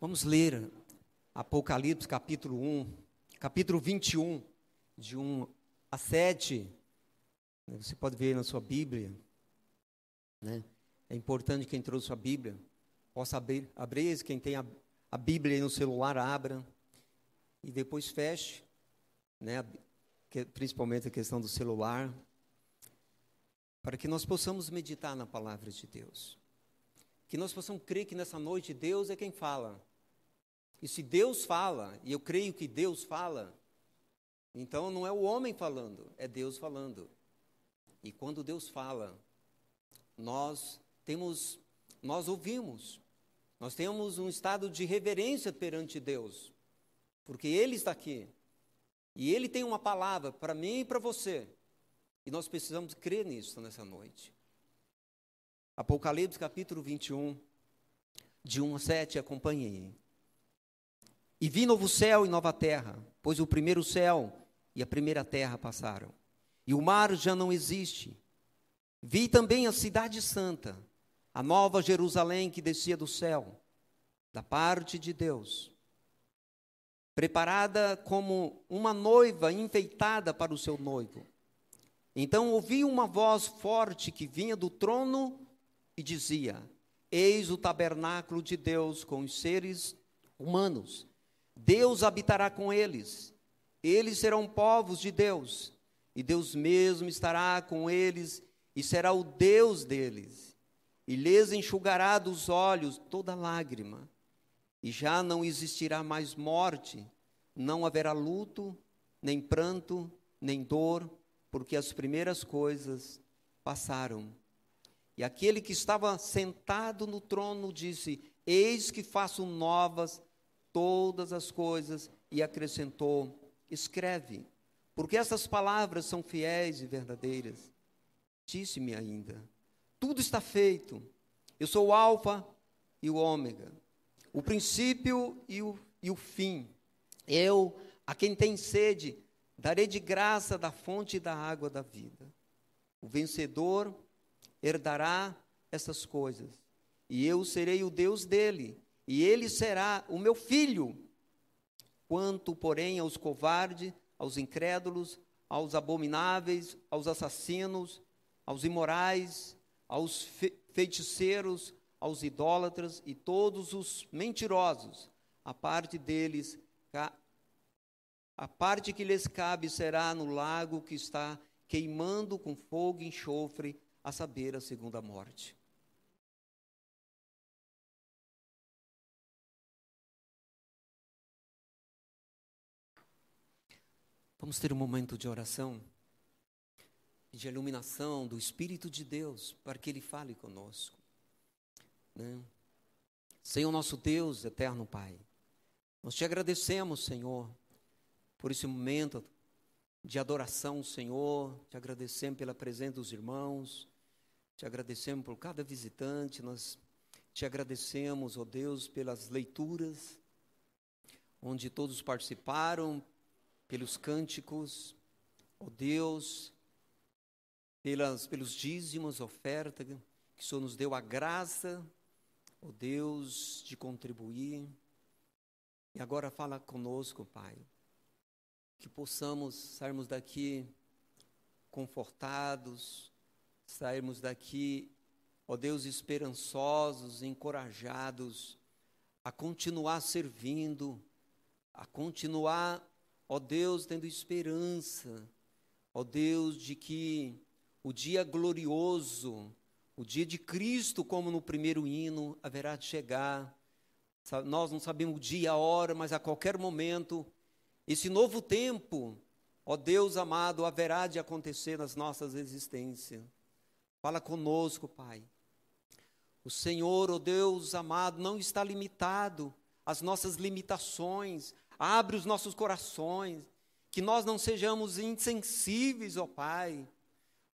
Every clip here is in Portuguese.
Vamos ler Apocalipse capítulo 1, capítulo 21, de 1 a 7. Você pode ver na sua Bíblia. Né? É importante quem trouxe sua Bíblia possa abrir, abrir quem tem a, a Bíblia aí no celular, abra. E depois feche, né? principalmente a questão do celular, para que nós possamos meditar na palavra de Deus. Que nós possamos crer que nessa noite Deus é quem fala. E se Deus fala, e eu creio que Deus fala, então não é o homem falando, é Deus falando. E quando Deus fala, nós temos, nós ouvimos, nós temos um estado de reverência perante Deus, porque Ele está aqui. E Ele tem uma palavra para mim e para você. E nós precisamos crer nisso nessa noite. Apocalipse capítulo 21, de 1 a 7, acompanhe e vi novo céu e nova terra, pois o primeiro céu e a primeira terra passaram, e o mar já não existe. Vi também a cidade santa, a nova Jerusalém que descia do céu, da parte de Deus, preparada como uma noiva enfeitada para o seu noivo. Então ouvi uma voz forte que vinha do trono e dizia: Eis o tabernáculo de Deus com os seres humanos Deus habitará com eles, eles serão povos de Deus, e Deus mesmo estará com eles e será o Deus deles, e lhes enxugará dos olhos toda lágrima, e já não existirá mais morte, não haverá luto, nem pranto, nem dor, porque as primeiras coisas passaram. E aquele que estava sentado no trono disse: Eis que faço novas todas as coisas e acrescentou: escreve, porque essas palavras são fiéis e verdadeiras. Disse-me ainda: tudo está feito. Eu sou o Alfa e o Ômega, o princípio e o, e o fim. Eu, a quem tem sede, darei de graça da fonte da água da vida. O vencedor herdará essas coisas, e eu serei o Deus dele e ele será o meu filho. Quanto, porém, aos covardes, aos incrédulos, aos abomináveis, aos assassinos, aos imorais, aos fe feiticeiros, aos idólatras e todos os mentirosos, a parte deles, a parte que lhes cabe será no lago que está queimando com fogo e enxofre, a saber, a segunda morte. Vamos ter um momento de oração de iluminação do Espírito de Deus para que Ele fale conosco. Né? Senhor nosso Deus, eterno Pai, nós te agradecemos, Senhor, por esse momento de adoração, Senhor, te agradecemos pela presença dos irmãos, te agradecemos por cada visitante, nós te agradecemos, ó oh Deus, pelas leituras, onde todos participaram, pelos cânticos, ó oh Deus, pelas, pelos dízimos, oferta, que o Senhor nos deu a graça, ó oh Deus, de contribuir. E agora fala conosco, Pai, que possamos sairmos daqui confortados, sairmos daqui, ó Deus, esperançosos, encorajados a continuar servindo, a continuar Ó Deus, tendo esperança, ó Deus, de que o dia glorioso, o dia de Cristo, como no primeiro hino, haverá de chegar. Nós não sabemos o dia, a hora, mas a qualquer momento, esse novo tempo, ó Deus amado, haverá de acontecer nas nossas existências. Fala conosco, Pai. O Senhor, ó Deus amado, não está limitado às nossas limitações, Abre os nossos corações, que nós não sejamos insensíveis, ó Pai.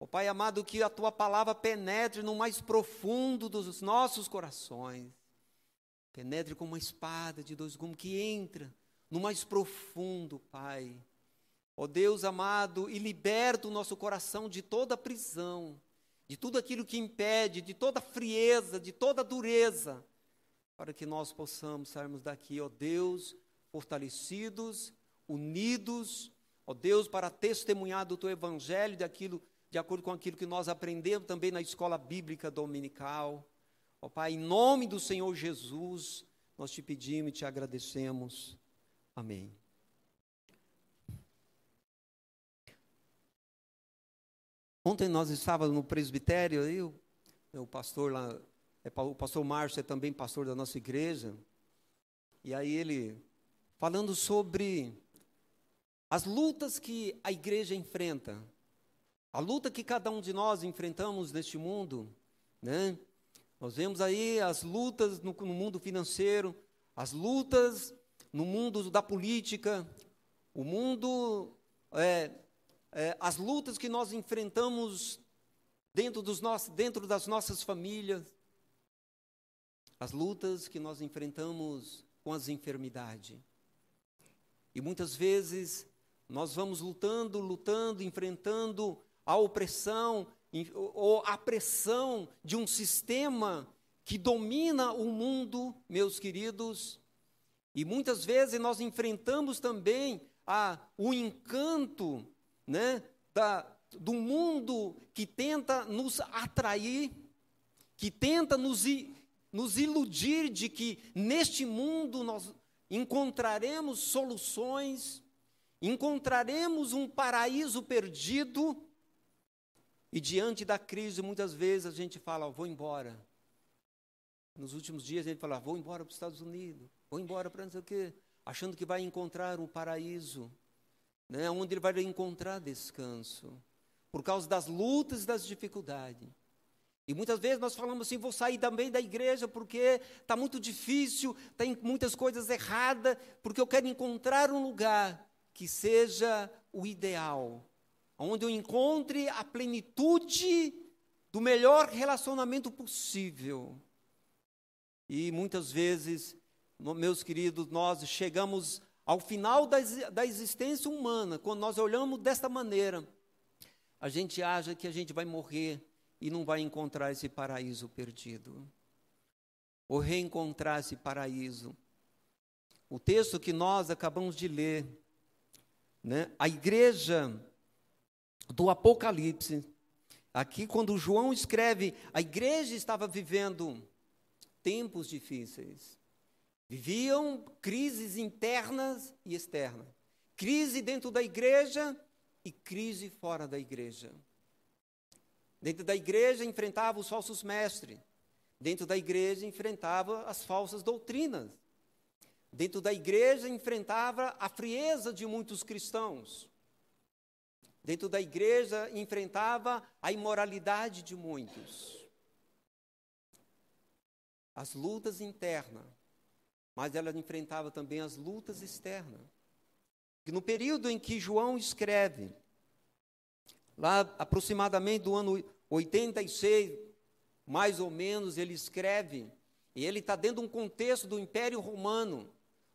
Ó Pai amado, que a tua palavra penetre no mais profundo dos nossos corações. Penetre como uma espada de dois gumes que entra no mais profundo, Pai. Ó Deus amado, e liberta o nosso coração de toda prisão, de tudo aquilo que impede, de toda frieza, de toda dureza para que nós possamos sairmos daqui, ó Deus, fortalecidos, unidos, ó Deus, para testemunhar do teu evangelho, daquilo, de acordo com aquilo que nós aprendemos também na escola bíblica dominical. Ó Pai, em nome do Senhor Jesus, nós te pedimos e te agradecemos. Amém. Ontem nós estávamos no presbitério, aí o, o pastor lá, é, o pastor Márcio é também pastor da nossa igreja, e aí ele, falando sobre as lutas que a igreja enfrenta, a luta que cada um de nós enfrentamos neste mundo, né? Nós vemos aí as lutas no, no mundo financeiro, as lutas no mundo da política, o mundo, é, é, as lutas que nós enfrentamos dentro, dos dentro das nossas famílias, as lutas que nós enfrentamos com as enfermidades. E muitas vezes nós vamos lutando, lutando, enfrentando a opressão ou a pressão de um sistema que domina o mundo, meus queridos. E muitas vezes nós enfrentamos também a, o encanto né, da, do mundo que tenta nos atrair, que tenta nos, nos iludir de que neste mundo nós encontraremos soluções, encontraremos um paraíso perdido, e diante da crise, muitas vezes a gente fala, oh, vou embora. Nos últimos dias gente fala, vou embora para os Estados Unidos, vou embora para não sei o quê, achando que vai encontrar um paraíso, né, onde ele vai encontrar descanso, por causa das lutas e das dificuldades. E muitas vezes nós falamos assim, vou sair também da igreja porque está muito difícil, tem muitas coisas erradas, porque eu quero encontrar um lugar que seja o ideal, onde eu encontre a plenitude do melhor relacionamento possível. E muitas vezes, meus queridos, nós chegamos ao final da, da existência humana, quando nós olhamos desta maneira, a gente acha que a gente vai morrer e não vai encontrar esse paraíso perdido. Ou reencontrar esse paraíso. O texto que nós acabamos de ler, né? a igreja do Apocalipse, aqui quando João escreve, a igreja estava vivendo tempos difíceis. Viviam crises internas e externas. Crise dentro da igreja e crise fora da igreja. Dentro da igreja enfrentava os falsos mestres. Dentro da igreja enfrentava as falsas doutrinas. Dentro da igreja enfrentava a frieza de muitos cristãos. Dentro da igreja enfrentava a imoralidade de muitos. As lutas internas, mas ela enfrentava também as lutas externas. E no período em que João escreve, lá aproximadamente do ano 86, mais ou menos, ele escreve, e ele está dentro de um contexto do Império Romano,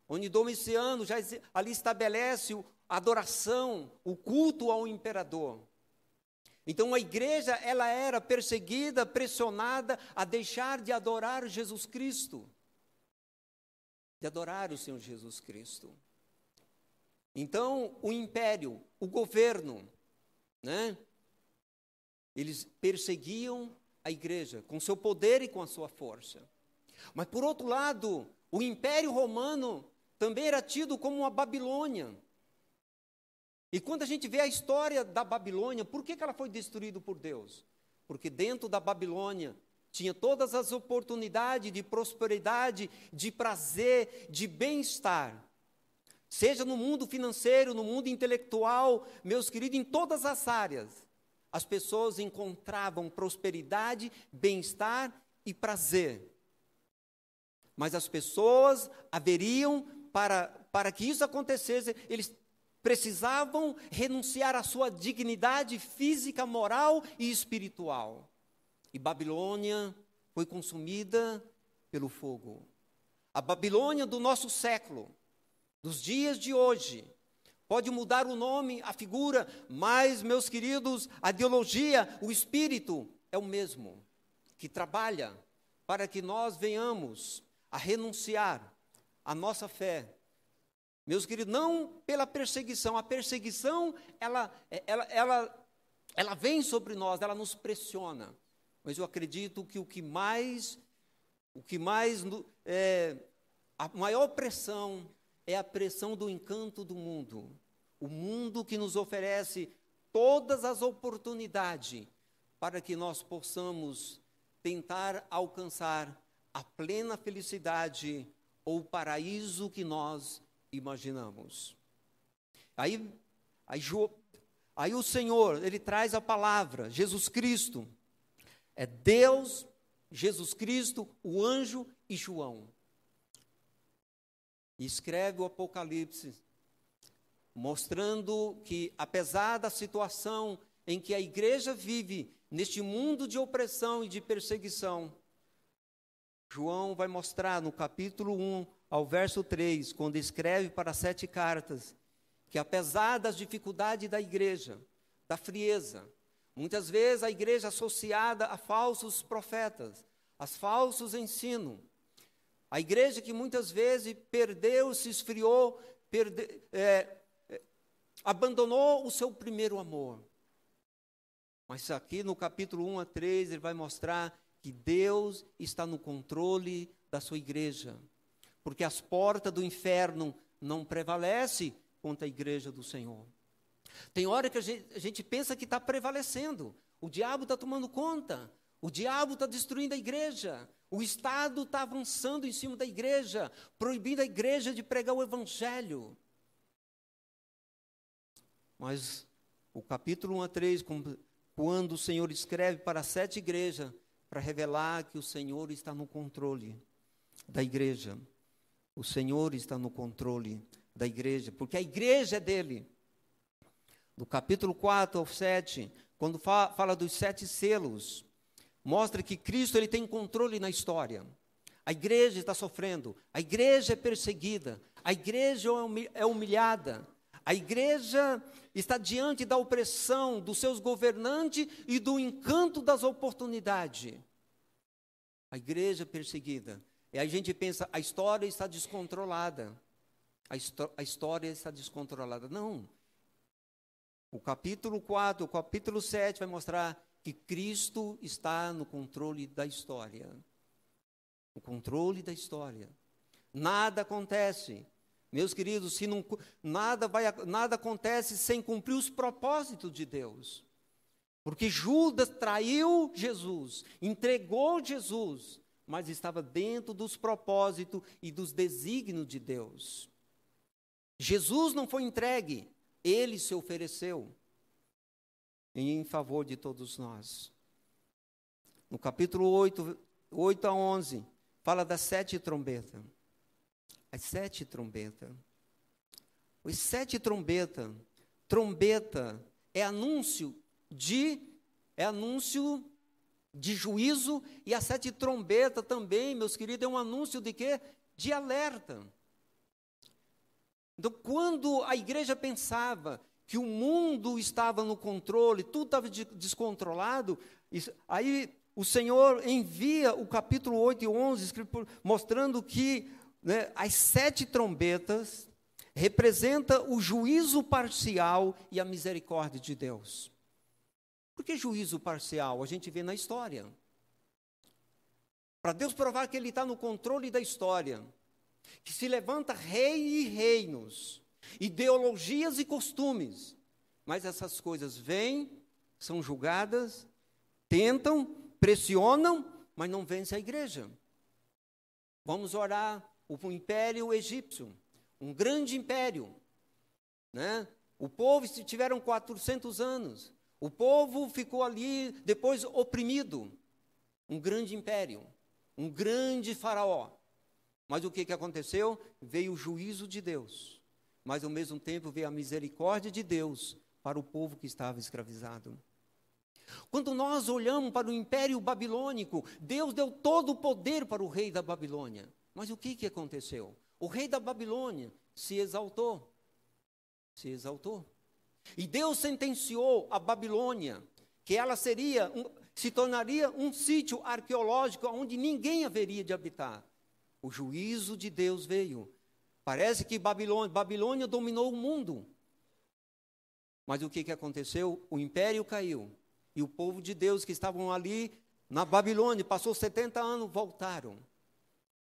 onde Domiciano já ali estabelece a adoração, o culto ao imperador. Então a igreja, ela era perseguida, pressionada a deixar de adorar Jesus Cristo. De adorar o Senhor Jesus Cristo. Então, o império, o governo, né? Eles perseguiam a igreja com seu poder e com a sua força. Mas, por outro lado, o Império Romano também era tido como uma Babilônia. E quando a gente vê a história da Babilônia, por que, que ela foi destruída por Deus? Porque dentro da Babilônia tinha todas as oportunidades de prosperidade, de prazer, de bem-estar. Seja no mundo financeiro, no mundo intelectual, meus queridos, em todas as áreas, as pessoas encontravam prosperidade, bem-estar e prazer. Mas as pessoas haveriam, para, para que isso acontecesse, eles precisavam renunciar à sua dignidade física, moral e espiritual. E Babilônia foi consumida pelo fogo. A Babilônia do nosso século dos dias de hoje. Pode mudar o nome, a figura, mas, meus queridos, a ideologia, o espírito é o mesmo, que trabalha para que nós venhamos a renunciar a nossa fé. Meus queridos, não pela perseguição. A perseguição, ela, ela, ela, ela vem sobre nós, ela nos pressiona. Mas eu acredito que o que mais, o que mais, é, a maior pressão é a pressão do encanto do mundo. O mundo que nos oferece todas as oportunidades para que nós possamos tentar alcançar a plena felicidade ou o paraíso que nós imaginamos. Aí, aí, aí o Senhor, ele traz a palavra, Jesus Cristo. É Deus, Jesus Cristo, o anjo e João. Escreve o Apocalipse, mostrando que, apesar da situação em que a igreja vive, neste mundo de opressão e de perseguição, João vai mostrar no capítulo 1 ao verso 3, quando escreve para sete cartas, que apesar das dificuldades da igreja, da frieza, muitas vezes a igreja associada a falsos profetas, a falsos ensinos, a igreja que muitas vezes perdeu, se esfriou, perde, é, é, abandonou o seu primeiro amor. Mas aqui no capítulo 1 a 3, ele vai mostrar que Deus está no controle da sua igreja, porque as portas do inferno não prevalecem contra a igreja do Senhor. Tem hora que a gente, a gente pensa que está prevalecendo, o diabo está tomando conta, o diabo está destruindo a igreja, o Estado está avançando em cima da igreja, proibindo a igreja de pregar o Evangelho. Mas o capítulo 1 a 3, quando o Senhor escreve para sete igrejas, para revelar que o Senhor está no controle da igreja. O Senhor está no controle da igreja, porque a igreja é dele. No capítulo 4 ao 7, quando fala dos sete selos, mostra que Cristo ele tem controle na história. A igreja está sofrendo, a igreja é perseguida, a igreja é, é humilhada, a igreja está diante da opressão dos seus governantes e do encanto das oportunidades. A igreja perseguida. E a gente pensa, a história está descontrolada. A, a história está descontrolada. Não. O capítulo 4, o capítulo 7 vai mostrar que Cristo está no controle da história. O controle da história. Nada acontece meus queridos, se não, nada, vai, nada acontece sem cumprir os propósitos de Deus. Porque Judas traiu Jesus, entregou Jesus, mas estava dentro dos propósitos e dos desígnios de Deus. Jesus não foi entregue, ele se ofereceu em favor de todos nós. No capítulo 8, 8 a 11, fala das sete trombetas as sete trombetas. Os sete trombetas, trombeta é anúncio de é anúncio de juízo e a sete trombeta também, meus queridos, é um anúncio de quê? De alerta. Então, quando a igreja pensava que o mundo estava no controle, tudo estava descontrolado, aí o Senhor envia o capítulo 8 e 11, mostrando que né, as sete trombetas representa o juízo parcial e a misericórdia de Deus. Por que juízo parcial? A gente vê na história. Para Deus provar que Ele está no controle da história, que se levanta rei e reinos, ideologias e costumes, mas essas coisas vêm, são julgadas, tentam, pressionam, mas não vence a igreja. Vamos orar o império egípcio, um grande império. Né? O povo tiveram 400 anos. O povo ficou ali depois oprimido. Um grande império, um grande faraó. Mas o que, que aconteceu? Veio o juízo de Deus. Mas ao mesmo tempo veio a misericórdia de Deus para o povo que estava escravizado. Quando nós olhamos para o império babilônico, Deus deu todo o poder para o rei da Babilônia. Mas o que, que aconteceu? O rei da Babilônia se exaltou. Se exaltou. E Deus sentenciou a Babilônia que ela seria, um, se tornaria um sítio arqueológico onde ninguém haveria de habitar. O juízo de Deus veio. Parece que Babilônia, Babilônia dominou o mundo. Mas o que, que aconteceu? O império caiu. E o povo de Deus que estavam ali na Babilônia, passou 70 anos, voltaram.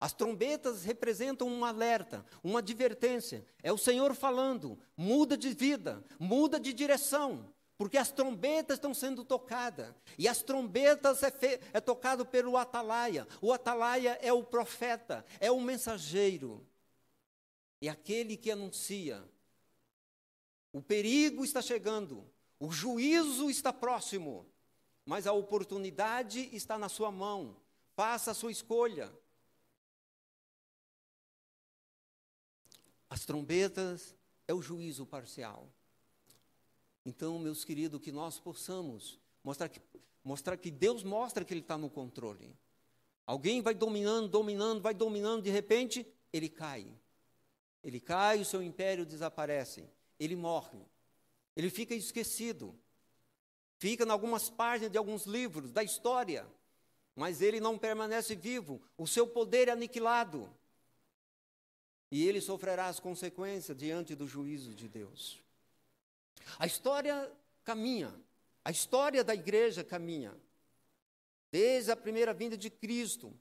As trombetas representam um alerta, uma advertência. É o Senhor falando: muda de vida, muda de direção, porque as trombetas estão sendo tocadas. E as trombetas é, fe, é tocado pelo atalaia. O atalaia é o profeta, é o mensageiro. É aquele que anuncia: o perigo está chegando, o juízo está próximo, mas a oportunidade está na sua mão. Faça a sua escolha. As trombetas é o juízo parcial. Então, meus queridos, que nós possamos mostrar que, mostrar que Deus mostra que Ele está no controle. Alguém vai dominando, dominando, vai dominando, de repente, ele cai. Ele cai, o seu império desaparece. Ele morre. Ele fica esquecido. Fica em algumas páginas de alguns livros da história. Mas ele não permanece vivo. O seu poder é aniquilado e ele sofrerá as consequências diante do juízo de Deus. A história caminha, a história da igreja caminha, desde a primeira vinda de Cristo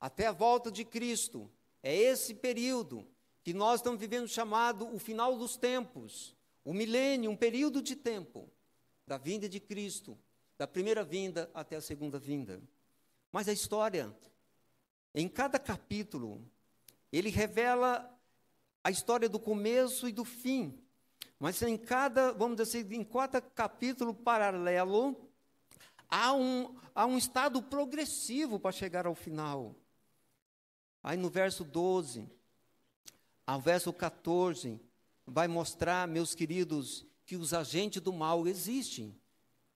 até a volta de Cristo. É esse período que nós estamos vivendo chamado o final dos tempos, o milênio, um período de tempo da vinda de Cristo, da primeira vinda até a segunda vinda. Mas a história, em cada capítulo, ele revela a história do começo e do fim. Mas em cada, vamos dizer assim, em cada capítulo paralelo, há um, há um estado progressivo para chegar ao final. Aí no verso 12, ao verso 14, vai mostrar, meus queridos, que os agentes do mal existem,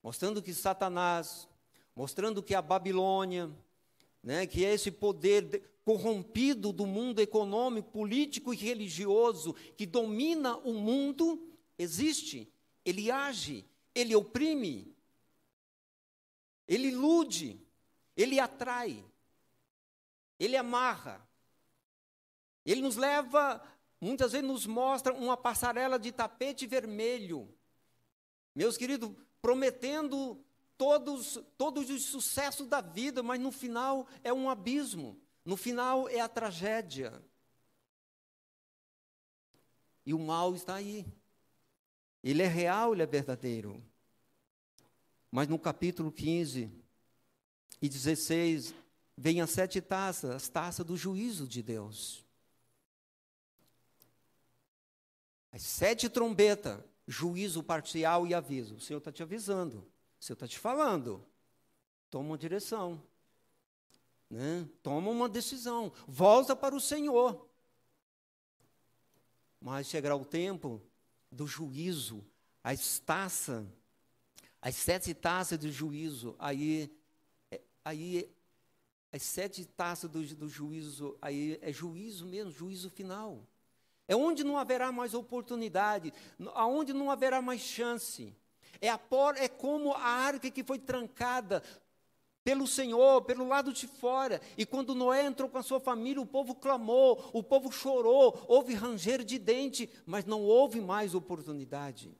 mostrando que Satanás, mostrando que a Babilônia, né, que é esse poder corrompido do mundo econômico, político e religioso que domina o mundo, existe. Ele age, ele oprime, ele ilude, ele atrai, ele amarra, ele nos leva, muitas vezes nos mostra uma passarela de tapete vermelho. Meus queridos, prometendo todos, todos os sucessos da vida, mas no final é um abismo. No final é a tragédia. E o mal está aí. Ele é real, ele é verdadeiro. Mas no capítulo 15 e 16, vem as sete taças, as taças do juízo de Deus. As sete trombetas, juízo parcial e aviso. O Senhor está te avisando, o Senhor está te falando. Toma uma direção. Né? Toma uma decisão, volta para o Senhor. Mas chegará o tempo do juízo, as taças, as sete taças do juízo, aí, é, aí as sete taças do, do juízo, aí é juízo mesmo, juízo final. É onde não haverá mais oportunidade, aonde não haverá mais chance. É, a por, é como a arca que foi trancada pelo Senhor, pelo lado de fora. E quando Noé entrou com a sua família, o povo clamou, o povo chorou, houve ranger de dente, mas não houve mais oportunidade.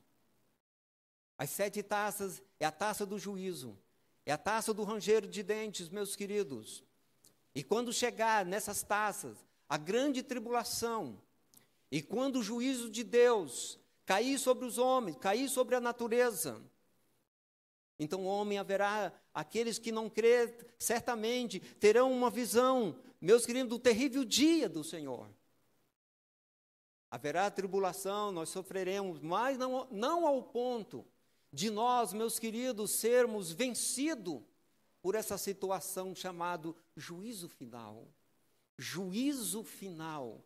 As sete taças é a taça do juízo, é a taça do ranger de dentes, meus queridos. E quando chegar nessas taças a grande tribulação, e quando o juízo de Deus cair sobre os homens, cair sobre a natureza, então, o homem haverá aqueles que não crê, certamente terão uma visão, meus queridos, do terrível dia do Senhor. Haverá tribulação, nós sofreremos, mas não, não ao ponto de nós, meus queridos, sermos vencidos por essa situação chamado juízo final. Juízo final.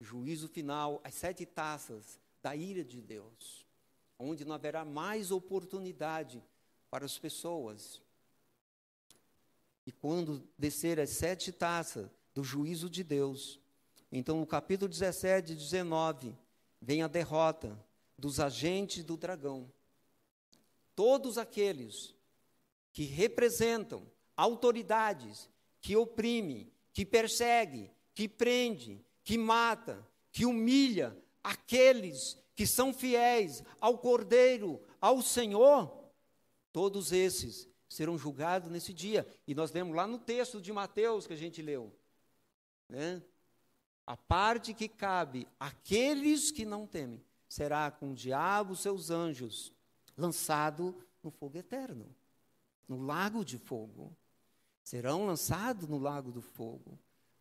Juízo final, as sete taças da ira de Deus onde não haverá mais oportunidade para as pessoas. E quando descer as sete taças do juízo de Deus, então no capítulo 17 e 19, vem a derrota dos agentes do dragão. Todos aqueles que representam autoridades que oprimem, que persegue, que prende, que mata, que humilha aqueles que são fiéis ao Cordeiro, ao Senhor, todos esses serão julgados nesse dia. E nós lemos lá no texto de Mateus que a gente leu. Né? A parte que cabe àqueles que não temem será com o diabo, seus anjos, lançado no fogo eterno, no lago de fogo. Serão lançados no lago do fogo.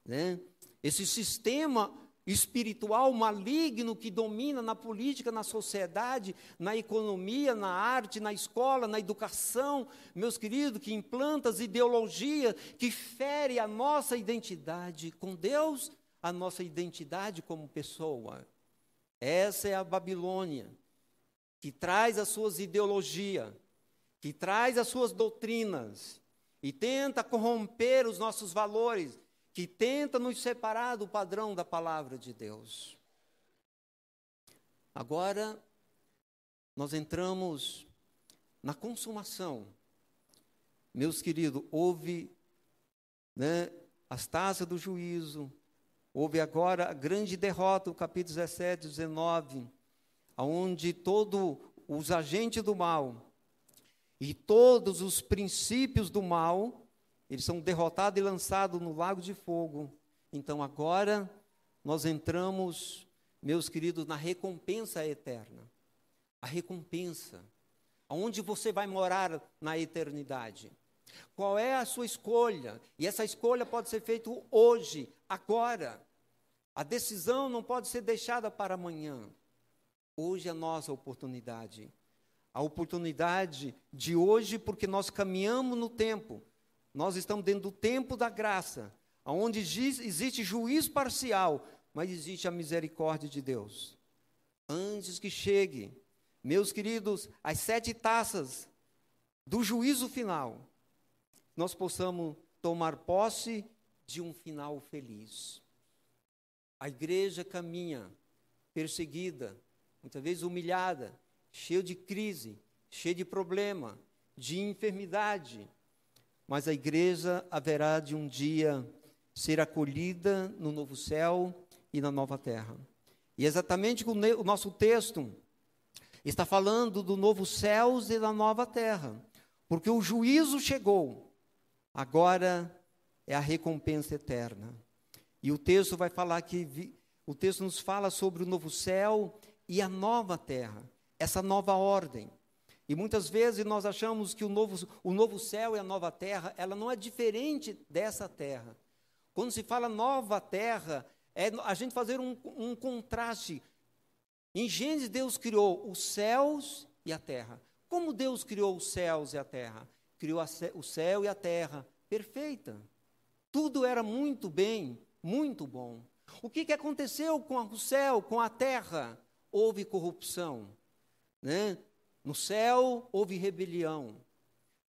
Né? Esse sistema espiritual maligno que domina na política, na sociedade, na economia, na arte, na escola, na educação, meus queridos, que implanta as ideologias que fere a nossa identidade com Deus, a nossa identidade como pessoa. Essa é a Babilônia, que traz as suas ideologias, que traz as suas doutrinas e tenta corromper os nossos valores, que tenta nos separar do padrão da palavra de Deus. Agora, nós entramos na consumação. Meus queridos, houve né, as taças do juízo, houve agora a grande derrota, o capítulo 17, 19, onde todos os agentes do mal e todos os princípios do mal eles são derrotados e lançados no lago de fogo. Então agora nós entramos, meus queridos, na recompensa eterna. A recompensa. Aonde você vai morar na eternidade? Qual é a sua escolha? E essa escolha pode ser feita hoje, agora. A decisão não pode ser deixada para amanhã. Hoje é a nossa oportunidade. A oportunidade de hoje, porque nós caminhamos no tempo. Nós estamos dentro do tempo da graça, onde existe juízo parcial, mas existe a misericórdia de Deus. Antes que chegue, meus queridos, as sete taças do juízo final, nós possamos tomar posse de um final feliz. A igreja caminha perseguida, muitas vezes humilhada, cheia de crise, cheia de problema, de enfermidade, mas a igreja haverá de um dia ser acolhida no novo céu e na nova terra. E exatamente o nosso texto está falando do novo céu e da nova terra, porque o juízo chegou, agora é a recompensa eterna. E o texto vai falar que o texto nos fala sobre o novo céu e a nova terra, essa nova ordem. E muitas vezes nós achamos que o novo, o novo céu e a nova terra, ela não é diferente dessa terra. Quando se fala nova terra, é a gente fazer um, um contraste. Em Gênesis, Deus criou os céus e a terra. Como Deus criou os céus e a terra? Criou a, o céu e a terra perfeita. Tudo era muito bem, muito bom. O que, que aconteceu com o céu, com a terra? Houve corrupção. Né? No céu houve rebelião.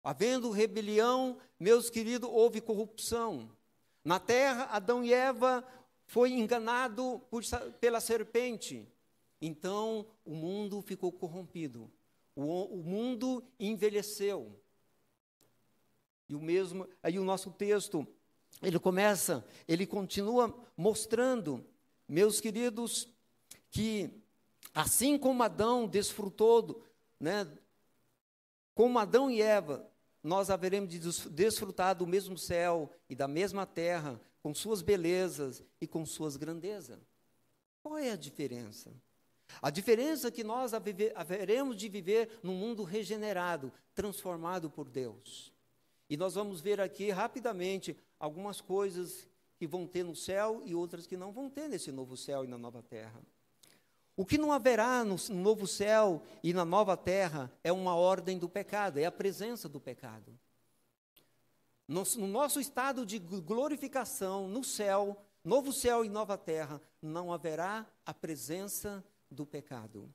Havendo rebelião, meus queridos, houve corrupção. Na terra, Adão e Eva foi enganado por, pela serpente. Então, o mundo ficou corrompido. O, o mundo envelheceu. E o mesmo, aí o nosso texto, ele começa, ele continua mostrando, meus queridos, que assim como Adão desfrutou né, como Adão e Eva, nós haveremos de desfrutar do mesmo céu e da mesma terra, com suas belezas e com suas grandezas. Qual é a diferença? A diferença é que nós haveremos de viver num mundo regenerado, transformado por Deus. E nós vamos ver aqui rapidamente algumas coisas que vão ter no céu e outras que não vão ter nesse novo céu e na nova terra. O que não haverá no novo céu e na nova terra é uma ordem do pecado, é a presença do pecado. No, no nosso estado de glorificação, no céu, novo céu e nova terra, não haverá a presença do pecado.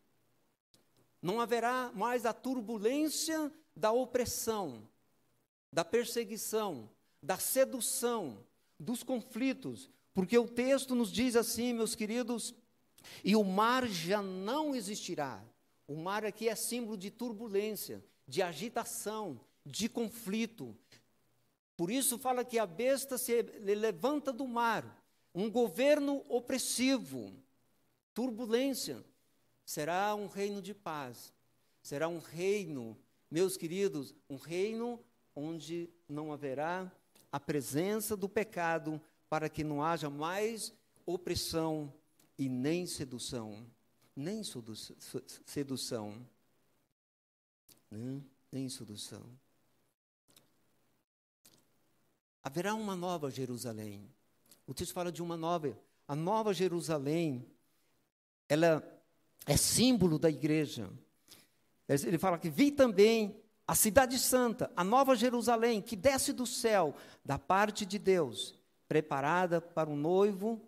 Não haverá mais a turbulência da opressão, da perseguição, da sedução, dos conflitos, porque o texto nos diz assim, meus queridos, e o mar já não existirá. O mar aqui é símbolo de turbulência, de agitação, de conflito. Por isso fala que a besta se levanta do mar, um governo opressivo, turbulência. Será um reino de paz. Será um reino, meus queridos, um reino onde não haverá a presença do pecado, para que não haja mais opressão e nem sedução. Nem sedução. Né? Nem sedução. Haverá uma nova Jerusalém. O texto fala de uma nova. A nova Jerusalém, ela é símbolo da igreja. Ele fala que vi também a cidade santa, a nova Jerusalém, que desce do céu, da parte de Deus, preparada para o noivo,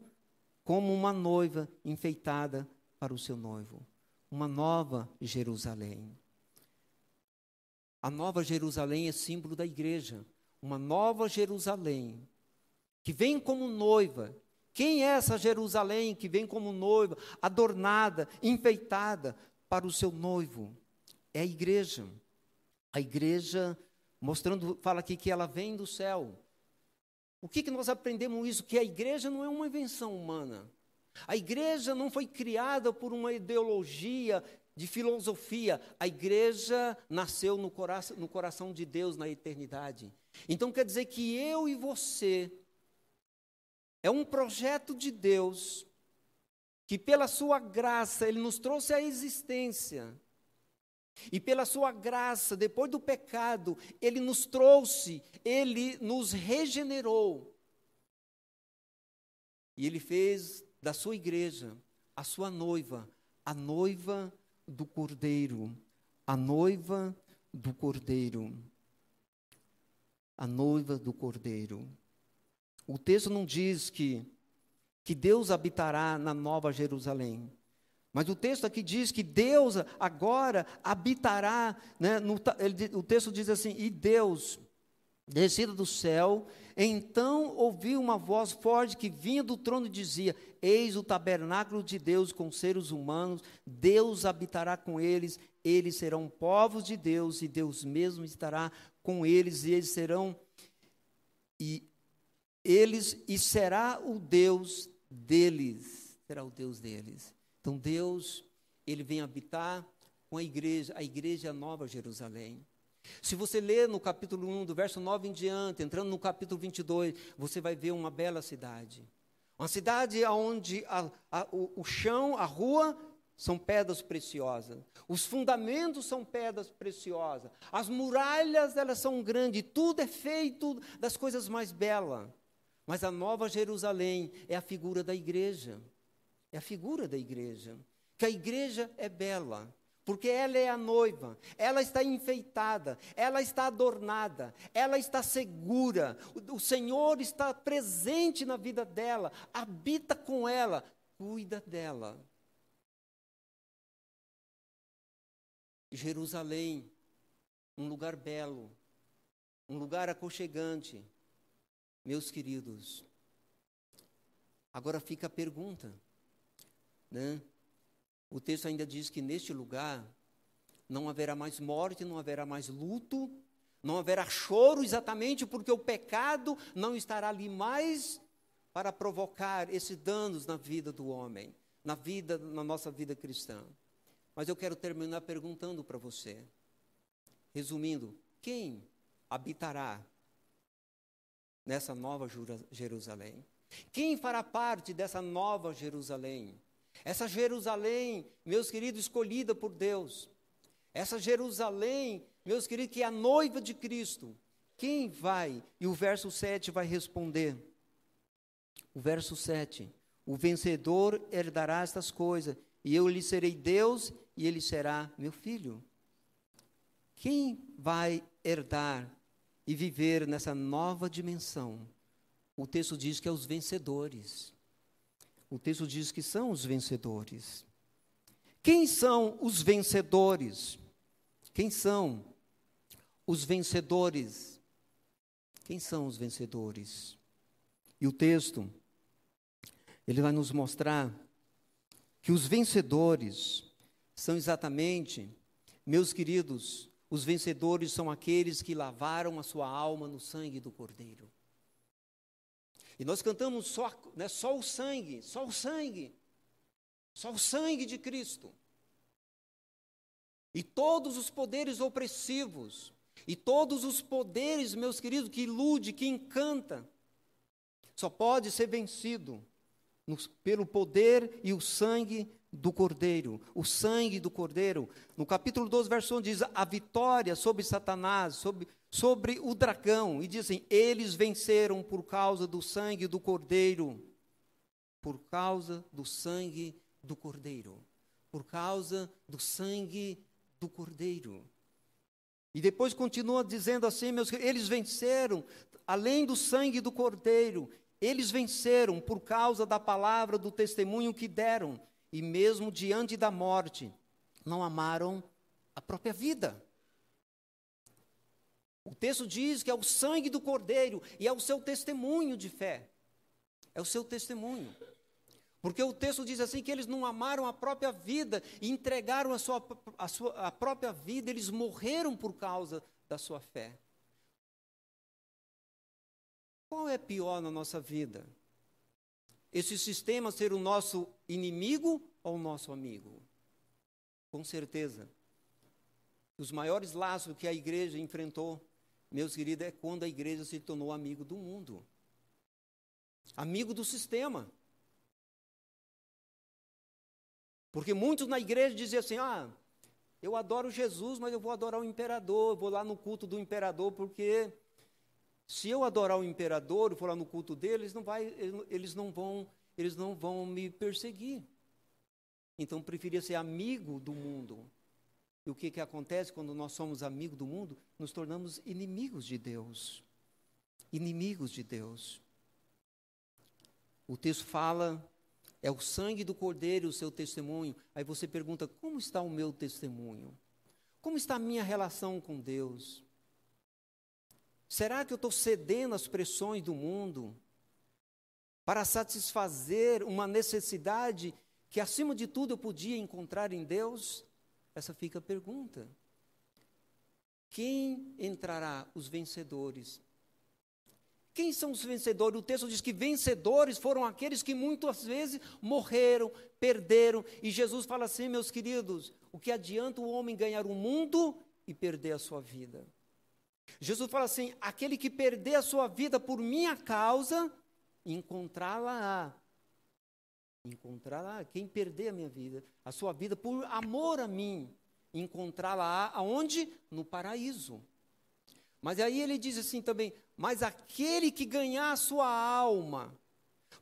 como uma noiva enfeitada para o seu noivo. Uma nova Jerusalém. A nova Jerusalém é símbolo da igreja. Uma nova Jerusalém, que vem como noiva. Quem é essa Jerusalém que vem como noiva, adornada, enfeitada para o seu noivo? É a igreja. A igreja, mostrando, fala aqui que ela vem do céu. O que, que nós aprendemos isso? Que a igreja não é uma invenção humana. A igreja não foi criada por uma ideologia de filosofia. A igreja nasceu no coração, no coração de Deus na eternidade. Então quer dizer que eu e você é um projeto de Deus que, pela sua graça, Ele nos trouxe à existência. E pela sua graça, depois do pecado, ele nos trouxe, ele nos regenerou. E ele fez da sua igreja a sua noiva, a noiva do Cordeiro, a noiva do Cordeiro. A noiva do Cordeiro. O texto não diz que que Deus habitará na nova Jerusalém. Mas o texto aqui diz que Deus agora habitará, né, no, ele, o texto diz assim: e Deus, descido do céu, então ouviu uma voz forte que vinha do trono e dizia: Eis o tabernáculo de Deus com seres humanos, Deus habitará com eles, eles serão povos de Deus, e Deus mesmo estará com eles, e eles serão e eles e será o Deus deles, será o Deus deles. Então Deus, ele vem habitar com a igreja, a igreja Nova Jerusalém. Se você ler no capítulo 1, do verso 9 em diante, entrando no capítulo 22, você vai ver uma bela cidade. Uma cidade onde a, a, o, o chão, a rua, são pedras preciosas. Os fundamentos são pedras preciosas. As muralhas, elas são grandes. Tudo é feito das coisas mais belas. Mas a Nova Jerusalém é a figura da igreja é a figura da igreja. Que a igreja é bela, porque ela é a noiva, ela está enfeitada, ela está adornada, ela está segura, o, o Senhor está presente na vida dela, habita com ela, cuida dela. Jerusalém, um lugar belo, um lugar aconchegante. Meus queridos, agora fica a pergunta: né? O texto ainda diz que neste lugar não haverá mais morte, não haverá mais luto, não haverá choro, exatamente porque o pecado não estará ali mais para provocar esses danos na vida do homem, na vida, na nossa vida cristã. Mas eu quero terminar perguntando para você, resumindo, quem habitará nessa nova Jerusalém? Quem fará parte dessa nova Jerusalém? Essa Jerusalém, meus queridos, escolhida por Deus. Essa Jerusalém, meus queridos, que é a noiva de Cristo. Quem vai? E o verso 7 vai responder. O verso 7. O vencedor herdará estas coisas, e eu lhe serei Deus, e ele será meu filho. Quem vai herdar e viver nessa nova dimensão? O texto diz que é os vencedores o texto diz que são os vencedores. Quem são os vencedores? Quem são os vencedores? Quem são os vencedores? E o texto, ele vai nos mostrar que os vencedores são exatamente, meus queridos, Os vencedores são aqueles que lavaram a sua alma no sangue do Cordeiro. E nós cantamos só, né, só o sangue, só o sangue, só o sangue de Cristo. E todos os poderes opressivos, e todos os poderes, meus queridos, que ilude, que encanta, só pode ser vencido no, pelo poder e o sangue do Cordeiro. O sangue do Cordeiro. No capítulo 12, verso 1 diz: a vitória sobre Satanás, sobre, sobre o dragão. E dizem: eles venceram por causa do sangue do Cordeiro. Por causa do sangue do Cordeiro. Por causa do sangue do Cordeiro. E depois continua dizendo assim, meus eles venceram, além do sangue do Cordeiro, eles venceram por causa da palavra do testemunho que deram, e mesmo diante da morte, não amaram a própria vida. O texto diz que é o sangue do Cordeiro e é o seu testemunho de fé. É o seu testemunho. Porque o texto diz assim que eles não amaram a própria vida e entregaram a sua, a sua a própria vida, eles morreram por causa da sua fé. Qual é pior na nossa vida? Esse sistema ser o nosso inimigo ou o nosso amigo? Com certeza. Os maiores laços que a igreja enfrentou, meus queridos, é quando a igreja se tornou amigo do mundo. Amigo do sistema. Porque muitos na igreja diziam assim: ah, eu adoro Jesus, mas eu vou adorar o imperador, eu vou lá no culto do imperador, porque se eu adorar o imperador e for lá no culto dele, eles não, vai, eles não, vão, eles não vão me perseguir. Então preferia ser amigo do mundo. E o que, que acontece quando nós somos amigos do mundo? Nos tornamos inimigos de Deus. Inimigos de Deus. O texto fala é o sangue do cordeiro o seu testemunho. Aí você pergunta: como está o meu testemunho? Como está a minha relação com Deus? Será que eu estou cedendo às pressões do mundo para satisfazer uma necessidade que, acima de tudo, eu podia encontrar em Deus? Essa fica a pergunta. Quem entrará? Os vencedores. Quem são os vencedores? O texto diz que vencedores foram aqueles que muitas vezes morreram, perderam. E Jesus fala assim, meus queridos: o que adianta o homem ganhar o mundo e perder a sua vida? Jesus fala assim: aquele que perder a sua vida por minha causa, encontrá-la. Encontrá-la. Quem perder a minha vida, a sua vida por amor a mim, encontrá-la aonde? No paraíso. Mas aí ele diz assim também: Mas aquele que ganhar a sua alma,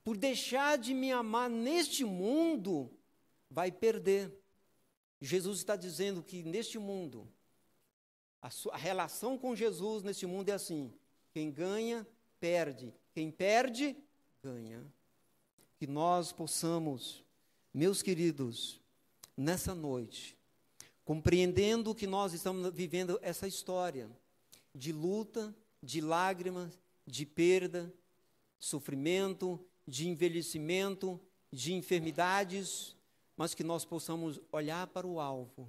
por deixar de me amar neste mundo, vai perder. Jesus está dizendo que neste mundo, a, sua, a relação com Jesus neste mundo é assim: quem ganha, perde. Quem perde, ganha. Que nós possamos, meus queridos, nessa noite, compreendendo que nós estamos vivendo essa história, de luta, de lágrimas, de perda, sofrimento, de envelhecimento, de enfermidades, mas que nós possamos olhar para o alvo,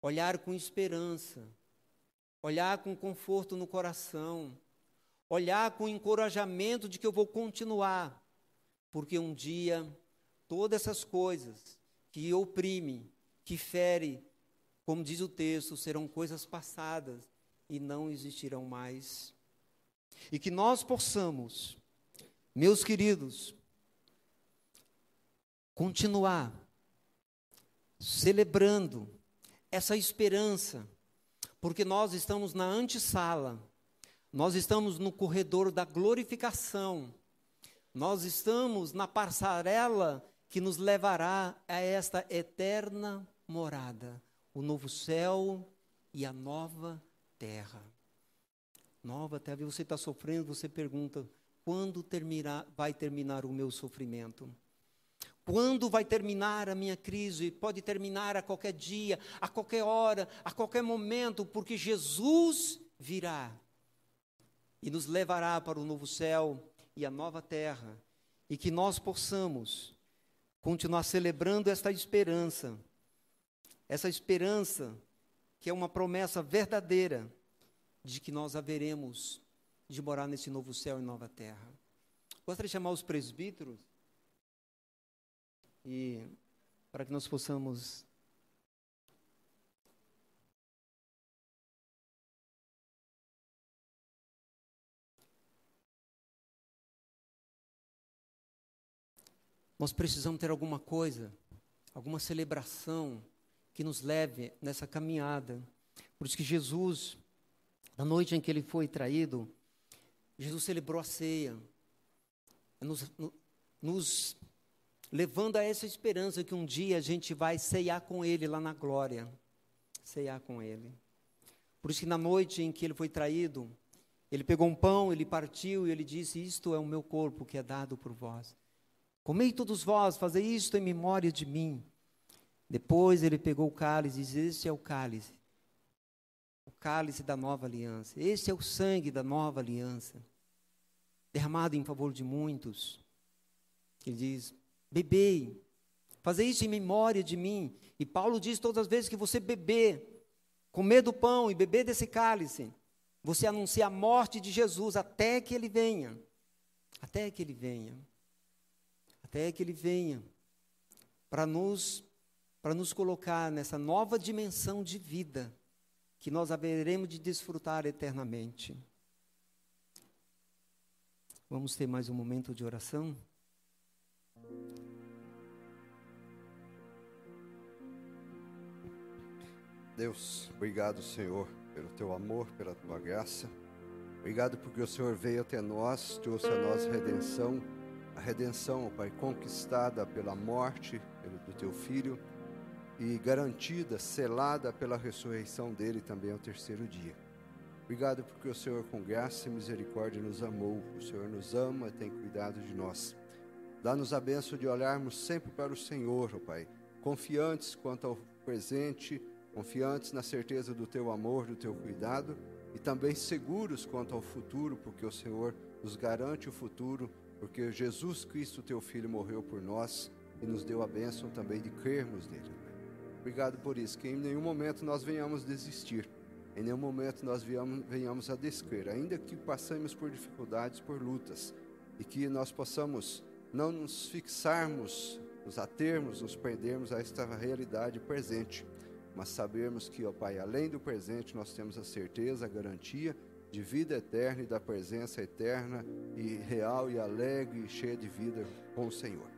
olhar com esperança, olhar com conforto no coração, olhar com encorajamento de que eu vou continuar, porque um dia todas essas coisas que oprime, que fere, como diz o texto, serão coisas passadas e não existirão mais. E que nós possamos, meus queridos, continuar celebrando essa esperança, porque nós estamos na antessala, nós estamos no corredor da glorificação, nós estamos na passarela que nos levará a esta eterna morada, o novo céu e a nova terra. Nova terra. Você está sofrendo, você pergunta: quando terminar, vai terminar o meu sofrimento? Quando vai terminar a minha crise? Pode terminar a qualquer dia, a qualquer hora, a qualquer momento, porque Jesus virá e nos levará para o novo céu e a nova terra, e que nós possamos continuar celebrando esta esperança, essa esperança que é uma promessa verdadeira de que nós haveremos de morar nesse novo céu e nova terra. Gostaria de chamar os presbíteros e para que nós possamos Nós precisamos ter alguma coisa, alguma celebração que nos leve nessa caminhada. Por isso que Jesus, na noite em que ele foi traído, Jesus celebrou a ceia, nos, nos levando a essa esperança que um dia a gente vai ceiar com ele lá na glória. Ceiar com ele. Por isso que na noite em que ele foi traído, ele pegou um pão, ele partiu e ele disse: Isto é o meu corpo que é dado por vós. Comei todos vós, fazei isto em memória de mim. Depois ele pegou o cálice e disse: Este é o cálice, o cálice da nova aliança. Este é o sangue da nova aliança, derramado em favor de muitos. Ele diz: Bebei, fazei isso em memória de mim. E Paulo diz todas as vezes que você beber, comer do pão e beber desse cálice, você anuncia a morte de Jesus até que ele venha. Até que ele venha até que Ele venha para nos, para nos colocar nessa nova dimensão de vida que nós haveremos de desfrutar eternamente. Vamos ter mais um momento de oração? Deus, obrigado, Senhor, pelo teu amor, pela tua graça. Obrigado porque o Senhor veio até nós, trouxe a nós redenção a redenção, Pai, conquistada pela morte do teu filho e garantida, selada pela ressurreição dele também ao terceiro dia. Obrigado porque o Senhor, com graça e misericórdia, nos amou. O Senhor nos ama e tem cuidado de nós. Dá-nos a benção de olharmos sempre para o Senhor, ó Pai, confiantes quanto ao presente, confiantes na certeza do teu amor, do teu cuidado e também seguros quanto ao futuro, porque o Senhor nos garante o futuro porque Jesus Cristo, teu Filho, morreu por nós e nos deu a bênção também de crermos nele. Obrigado por isso, que em nenhum momento nós venhamos desistir, em nenhum momento nós venhamos a descrer, ainda que passemos por dificuldades, por lutas, e que nós possamos não nos fixarmos, nos atermos, nos prendermos a esta realidade presente, mas sabermos que, ó Pai, além do presente, nós temos a certeza, a garantia de vida eterna e da presença eterna e real e alegre e cheia de vida com o Senhor.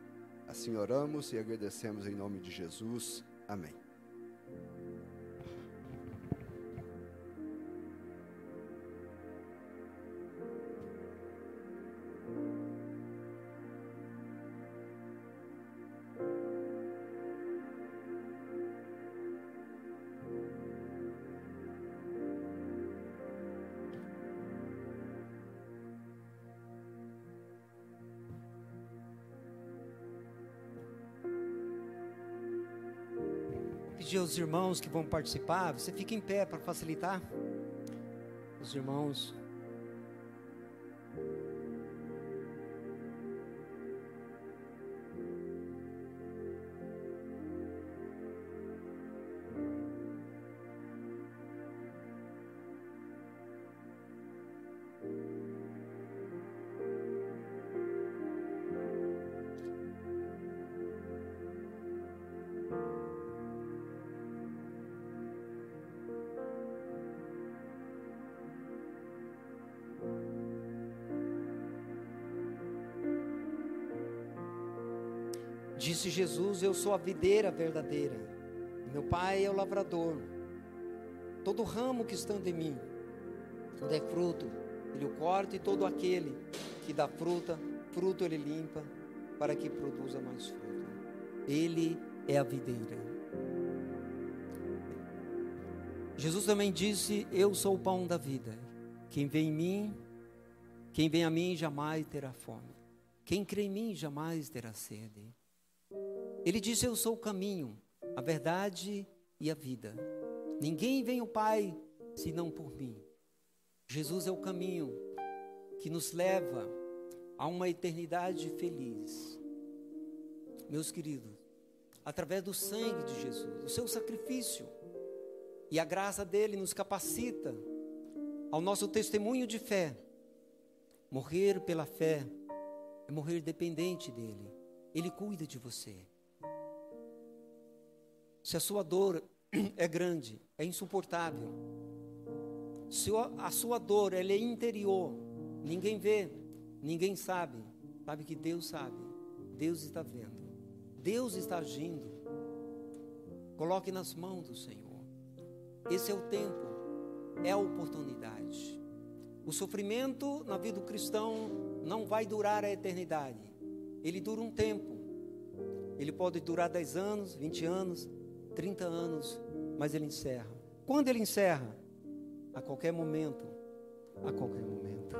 Assim oramos e agradecemos em nome de Jesus. Amém. Aos irmãos que vão participar, você fica em pé para facilitar. Os irmãos Disse Jesus: Eu sou a videira verdadeira, meu Pai é o lavrador. Todo ramo que estando em mim, quando é fruto, ele o corta, e todo aquele que dá fruta, fruto ele limpa, para que produza mais fruto. Ele é a videira. Jesus também disse: Eu sou o pão da vida. Quem vem em mim, quem vem a mim jamais terá fome. Quem crê em mim jamais terá sede. Ele disse: Eu sou o caminho, a verdade e a vida. Ninguém vem ao Pai senão por mim. Jesus é o caminho que nos leva a uma eternidade feliz. Meus queridos, através do sangue de Jesus, do seu sacrifício, E a graça dele nos capacita ao nosso testemunho de fé. Morrer pela fé é morrer dependente dele. Ele cuida de você. Se a sua dor é grande, é insuportável. Se a sua dor é interior, ninguém vê, ninguém sabe. Sabe que Deus sabe. Deus está vendo. Deus está agindo. Coloque nas mãos do Senhor. Esse é o tempo, é a oportunidade. O sofrimento na vida do cristão não vai durar a eternidade. Ele dura um tempo. Ele pode durar 10 anos, 20 anos, 30 anos, mas ele encerra. Quando ele encerra? A qualquer momento. A qualquer momento.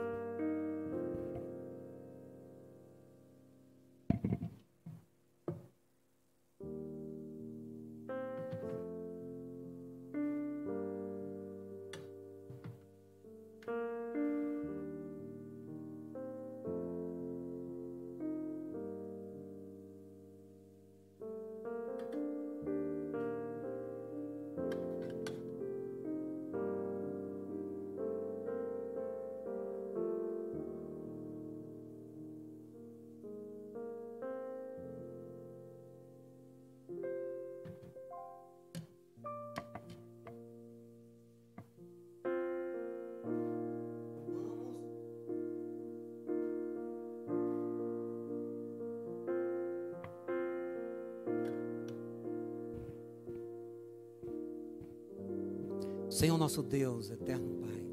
Senhor nosso Deus, eterno Pai,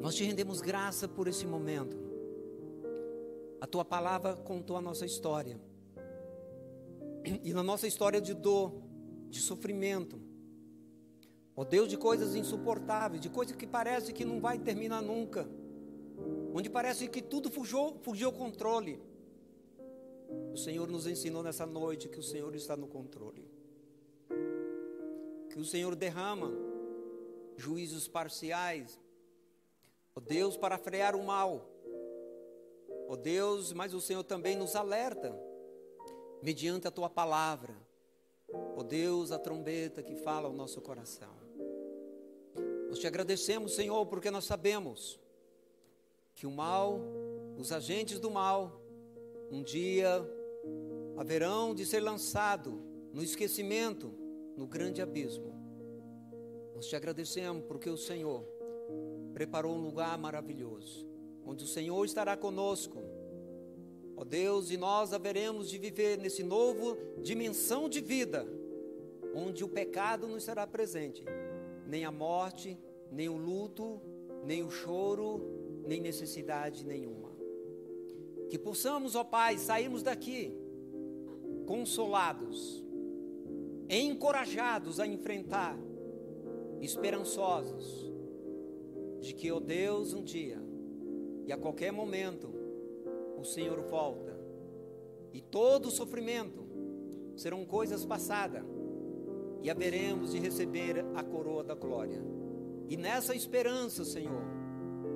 nós te rendemos graça por esse momento. A tua palavra contou a nossa história. E na nossa história de dor, de sofrimento, ó Deus, de coisas insuportáveis, de coisas que parece que não vai terminar nunca, onde parece que tudo fugiu, fugiu ao controle. O Senhor nos ensinou nessa noite que o Senhor está no controle. Que o Senhor derrama juízos parciais. Ó Deus, para frear o mal. Ó Deus, mas o Senhor também nos alerta, mediante a tua palavra. Ó Deus, a trombeta que fala ao nosso coração. Nós te agradecemos, Senhor, porque nós sabemos que o mal, os agentes do mal, um dia haverão de ser lançado no esquecimento, no grande abismo. Nós te agradecemos porque o Senhor preparou um lugar maravilhoso, onde o Senhor estará conosco. Ó Deus, e nós haveremos de viver nesse novo dimensão de vida, onde o pecado não será presente, nem a morte, nem o luto, nem o choro, nem necessidade nenhuma. Que possamos, ó Pai, sairmos daqui consolados, encorajados a enfrentar esperançosos de que, ó oh Deus, um dia e a qualquer momento o Senhor volta e todo o sofrimento serão coisas passadas e haveremos de receber a coroa da glória. E nessa esperança, Senhor,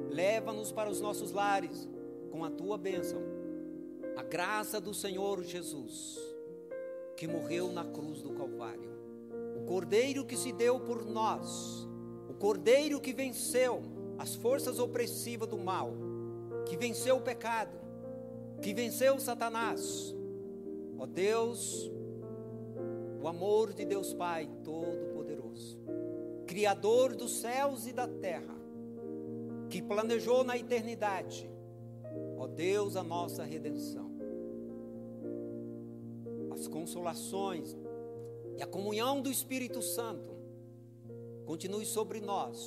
leva-nos para os nossos lares com a tua bênção, a graça do Senhor Jesus, que morreu na cruz do Calvário Cordeiro que se deu por nós, o Cordeiro que venceu as forças opressivas do mal, que venceu o pecado, que venceu Satanás. Ó Deus, o amor de Deus Pai Todo-Poderoso, Criador dos céus e da terra, que planejou na eternidade, ó Deus, a nossa redenção. As consolações e a comunhão do Espírito Santo continue sobre nós,